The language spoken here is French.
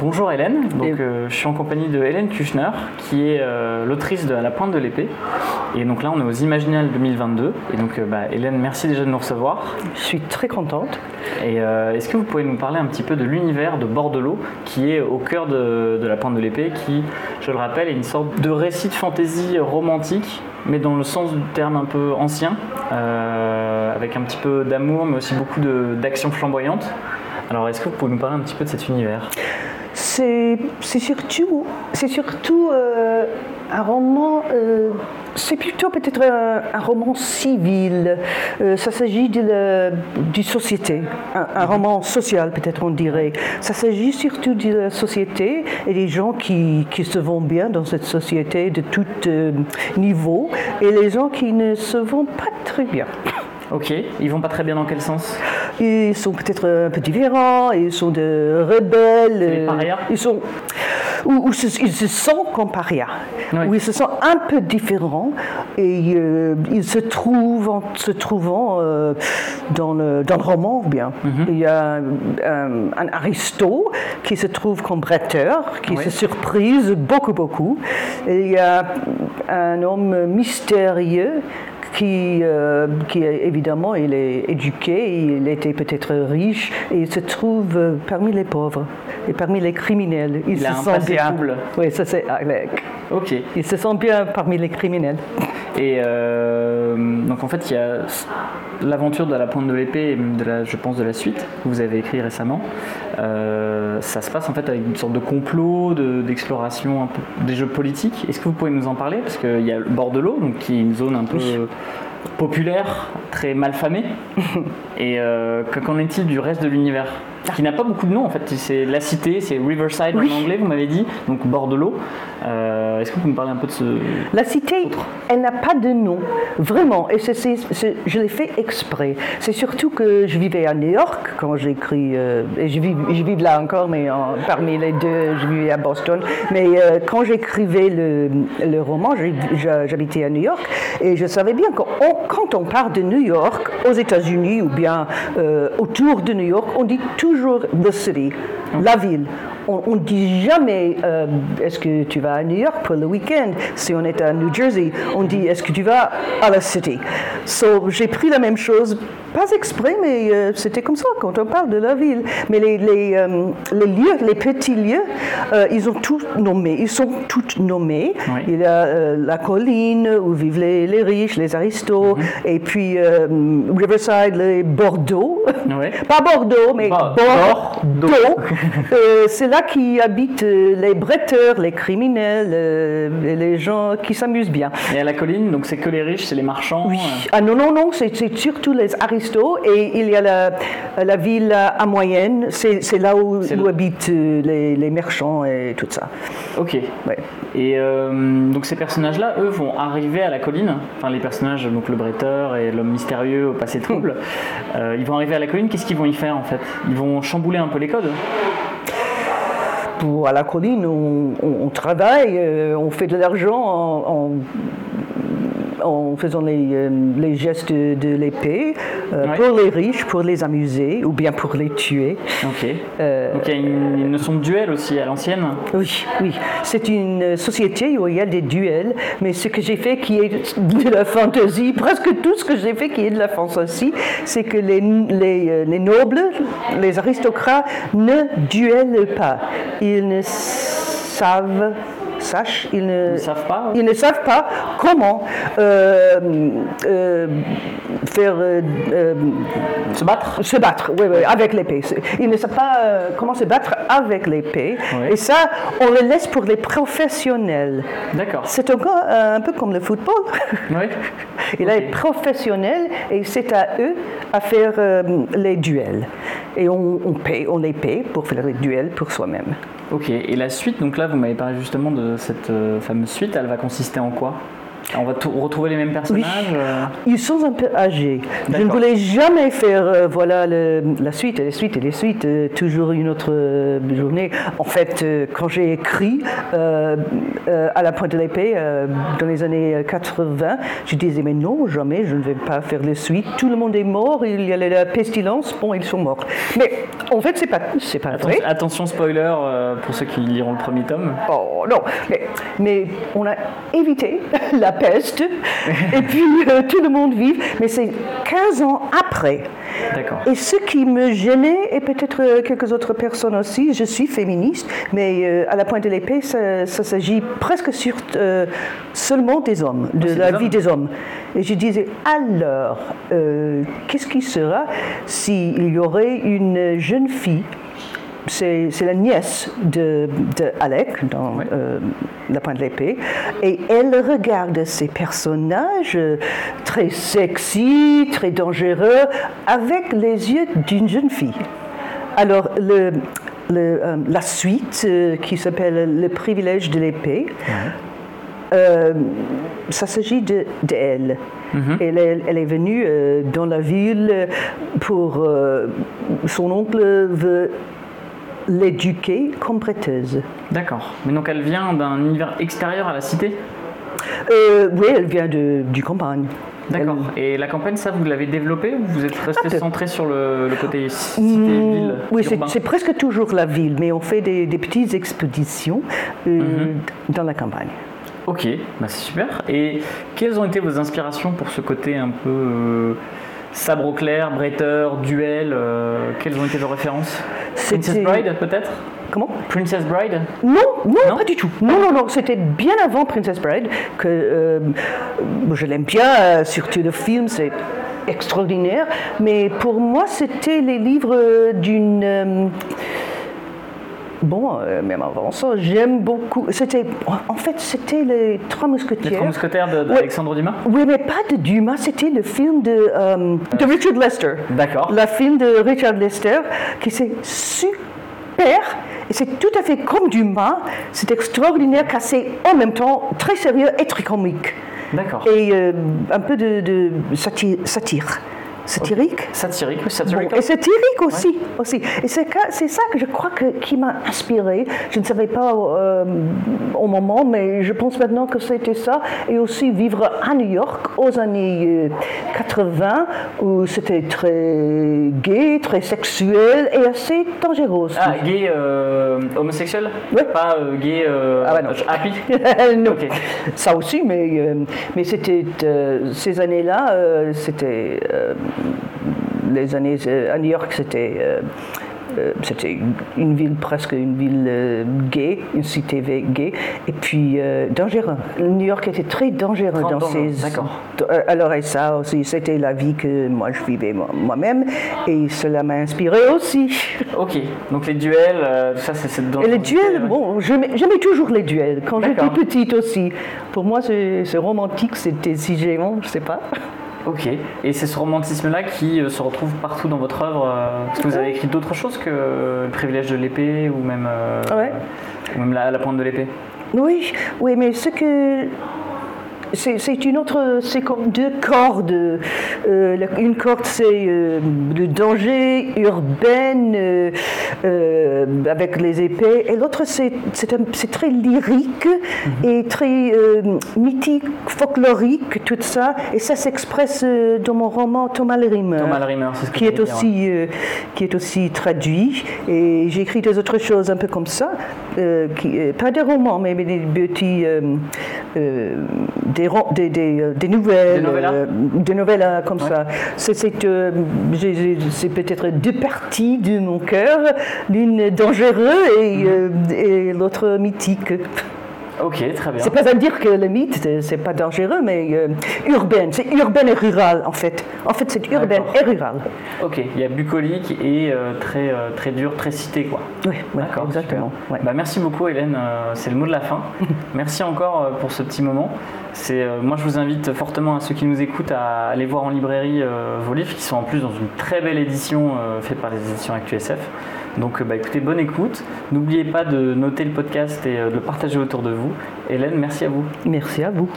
Bonjour Hélène, donc, euh, je suis en compagnie de Hélène Kuchner qui est euh, l'autrice de À la pointe de l'épée. Et donc là on est aux Imaginales 2022. Et donc euh, bah, Hélène, merci déjà de nous recevoir. Je suis très contente. Et est-ce que vous pouvez nous parler un petit peu de l'univers de Bordelot qui est au cœur de, de La pointe de l'épée, qui, je le rappelle, est une sorte de récit de fantaisie romantique, mais dans le sens du terme un peu ancien, avec un petit peu d'amour, mais aussi beaucoup d'action flamboyante. Alors, est-ce que vous pouvez nous parler un petit peu de cet univers? C'est surtout, surtout euh, un roman, euh, c'est plutôt peut-être un, roman civil. Euh, ça s'agit la société, un, roman social peut-être on dirait. Ça s'agit surtout de la société et des gens qui, qui se vont bien dans cette société de tout niveau et les gens qui ne se vont pas très bien. Ok, ils vont pas très bien dans quel sens? Ils sont peut-être un peu différents, ils sont de rebelles. Les parias? Ils sont. Ou, ils se sentent comme parias, ou ils se sentent un peu différents et euh, ils se trouvent en se trouvant euh, dans, le, dans le roman bien. Mhm. Il y a un, un, aristo qui se trouve comme bretteur, qui se surprise beaucoup beaucoup. Et il y a un homme mystérieux qui, euh, qui évidemment, il est éduqué, il était peut-être riche, et il se trouve euh, parmi les pauvres et parmi les criminels. Il, se sent bien. Oui, ça c'est avec. Ok. Il se sent bien parmi les criminels. Et euh, donc en fait, il y a l'aventure de la pointe de l'épée et de la, je pense de la suite que vous avez écrit récemment. ça se passe en fait avec une sorte de complot, d'exploration, des jeux politiques. Est-ce que vous pouvez nous en parler? Parce qu'il y a le bord de l'eau, donc qui est une zone un peu populaire, très malfamé. Et euh, qu'en est-il du reste de l'univers Qui n'a pas beaucoup de noms en fait. C'est la cité, c'est Riverside en anglais, vous m'avez dit, donc bord de l'eau. Euh, est-ce que vous pouvez me parler un peu de ce. La cité, elle n'a pas de nom, vraiment. Et je l'ai fait exprès. C'est surtout que je vivais à New York quand j'écris. Euh, et je vis, je vis là encore, mais parmi les deux, je vivais à Boston. Mais quand j'écrivais le, le, roman, j'habitais à New York. Et je savais bien quand on parle de New York, aux États-Unis ou bien euh, autour de New York, on dit toujours the city, la ville on ne dit jamais euh, est-ce que tu vas à New York pour le week-end? Si on est à New Jersey, on dit est-ce que tu vas à la city? So, j'ai pris la même chose, pas exprès, mais euh, c'était comme ça quand on parle de la ville. Mais les, les, euh, les lieux, les petits lieux, ils ont tous nommé, ils sont tous nommés. Il y a la colline où vivent les, les riches, les aristos, mhm. et puis Riverside, les Bordeaux. pas Bordeaux, mais Bordeaux. C'est là qui habitent euh, les bretteurs, les criminels, euh, les gens qui s'amusent bien. Et à la colline, donc c'est que les riches, c'est les marchands Oui. Euh. Ah non, non, non, c'est surtout les aristos. Et il y a la, la ville à moyenne, c'est là où, habitent les, les, marchands et tout ça. Ok. Ouais. Et donc ces personnages-là, eux, vont arriver à la colline. Enfin, les personnages, donc le bretteur et l'homme mystérieux au passé trouble, ils vont arriver à la colline. Qu'est-ce qu'ils vont y faire en fait? Ils vont chambouler un peu les codes? À la colline, on, travaille, euh, on fait de l'argent en, en faisant les, euh, gestes de l'épée euh, pour les riches, pour les amuser ou bien pour les tuer. Ok. Donc il y a une, notion de duel aussi à l'ancienne Oui, oui. C'est une société où il y a des duels, mais ce que j'ai fait qui est de la fantaisie, presque tout ce que j'ai fait qui est de la fantaisie, c'est que les, les, les nobles, les aristocrates ne duellent pas ils ne savent sache, ils ne, savent pas. Ils ne savent pas comment euh, euh, faire euh, se battre. Se battre, oui, oui, avec l'épée. Ils ne savent pas comment se battre avec l'épée. Et ça, on le laisse pour les professionnels. D'accord. C'est encore un peu comme le football. Oui. Il est professionnel et c'est à eux à faire les duels. Et on, on, paye, on les paye pour faire les duels pour soi-même. Ok, et la suite, donc là vous m'avez parlé justement de cette euh, fameuse suite, elle va consister en quoi? On va retrouver les mêmes personnages euh, Ils sont un peu âgés. Je ne voulais jamais faire euh, voilà le- la suite et les suites et les suites, euh, toujours une autre journée. En fait, quand j'ai écrit à la pointe de l'épée dans les années 80, je disais mais non, jamais, je ne vais pas faire les suites. Tout le monde est mort, il y a la pestilence, bon, ils sont morts. Mais en fait, c'est pas, c'est pas vrai. Attention, attention, spoiler pour ceux qui liront le premier tome. Oh non, mais, mais on a évité la peste et puis euh, tout le monde vit, mais c'est 15 ans après. D'accord. Et ce qui me gênait, et peut-être euh, quelques autres personnes aussi, je suis féministe, mais euh, à la pointe de l'épée, ça, ça s'agit presque sur, euh, seulement des hommes, de la des vie hommes des hommes. Et je disais, alors, qu'est-ce qui sera s'il y aurait une jeune fille? C'est la nièce de, de Alec dans euh, La Pointe de l'épée. Et elle regarde ces personnages euh, très sexy, très dangereux, avec les yeux d'une jeune fille. Alors, le, le, euh, la suite, euh, qui s'appelle Le privilège de l'épée, euh, ça s'agit de, de elle. elle, est- elle est venue dans la ville pour... son oncle veut l'éduquer comme prêteuse. D'accord. Mais donc elle vient d'un univers extérieur à la cité? Euh, oui, elle vient de, du campagne. D'accord. Et la campagne, ça, vous l'avez développé ou vous êtes resté centré sur le, le côté Mm, cité-ville Oui, c'est presque toujours la ville, mais on fait des, des petites expéditions euh, Mhm. dans la campagne. Ok, bah c'est super. Et quelles ont été vos inspirations pour ce côté un peu euh, sabre au clair, bretteur, duel euh, Quelles ont été vos références Princess Bride, peut-être Comment Princess Bride Non, non, Non pas du tout. Non, non, non, c'était bien avant Princess Bride que euh, je l'aime bien, euh, surtout le film, c'est extraordinaire. Mais pour moi, c'était les livres d'une. Bon, euh, même avant ça, j'aime beaucoup. C'était, en fait, c'était les Trois Les Mousquetaires. Trois Mousquetaires de- d'Alexandre Dumas? Oui, mais pas de Dumas, c'était le film de, euh, de Richard Lester. D'accord. Le film de Richard Lester, qui c'est super, et c'est tout à fait comme Dumas, c'est extraordinaire, car c'est en même temps très sérieux et très comique. D'accord. Et euh, un peu de, de satire. satire. Satirique? Satirique, oui, Bon, satirique. et satirique aussi, aussi. Et c'est ça que je crois que, qui m'a inspiré. Je ne savais pas euh, au moment, mais je pense maintenant que c'était ça. Et aussi vivre à New York aux années euh, 80, où c'était très gay, très sexuel et assez dangereux aussi. Ah, gay euh, homosexuel? Ouais. Pas euh, gay euh, Ah bah non. happy? Non, ça aussi, mais, euh, mais c'était euh, ces années-là, euh, c'était euh, les années euh, à New York, c'était euh, euh, c'était une ville presque une ville gay, une cité gay, et puis dangereux. New York était très dangereux dans. Euh, Alors et ça aussi, c'était la vie que moi je vivais moi- moi-même, et cela m'a inspiré aussi. Ok, donc les duels, ça, c'est cette Et les duels, bon, j'aimais toujours les duels. Quand j'étais petite aussi. Pour moi, c'est romantique, c'était si gênant, je sais pas. Ok, et c'est ce romantisme-là qui euh, se retrouve partout dans votre œuvre euh, Parce que vous avez écrit d'autres choses que euh, Le privilège de l'épée ou même, euh, Ouais. ou même la, la pointe de l'épée Oui, oui, mais ce que. C'est une autre. C'est comme deux cordes. Euh, la- une corde, c'est euh, le danger urbain euh, avec les épées, et l'autre, c'est très lyrique et très mythique, folklorique, tout ça. Et ça s'expresse dans mon roman Thomas le. Thomas que qui est aussi qui est aussi traduit et j'ai écrit des autres choses un peu comme ça qui, pas des romans mais, des petits des, des, des, euh, des nouvelles Des novellas euh, comme Ouais. ça. C'est euh, c'est peut-être deux parties de mon cœur. L'une dangereuse et, et l'autre mythique Ok, très bien. c'est pas à dire que le mythe, c'est- pas dangereux, mais euh, urbain. C'est urbain et rural, en fait. En fait, c'est urbain D'accord. et rural. Ok, il y a bucolique et euh, très, euh, très dur, très cité, quoi. Oui, D'accord, exactement. ouais. Bah, merci beaucoup Hélène, Euh, c'est le mot de la fin. merci encore pour ce petit moment. C'est, moi je vous invite fortement à ceux qui nous écoutent à aller voir en librairie vos livres qui sont en plus dans une très belle édition faite par les éditions ActuSF. Donc euh, bah, écoutez, bonne écoute. N'oubliez pas de noter le podcast et euh, de le partager autour de vous. Hélène, merci à vous. Merci à vous.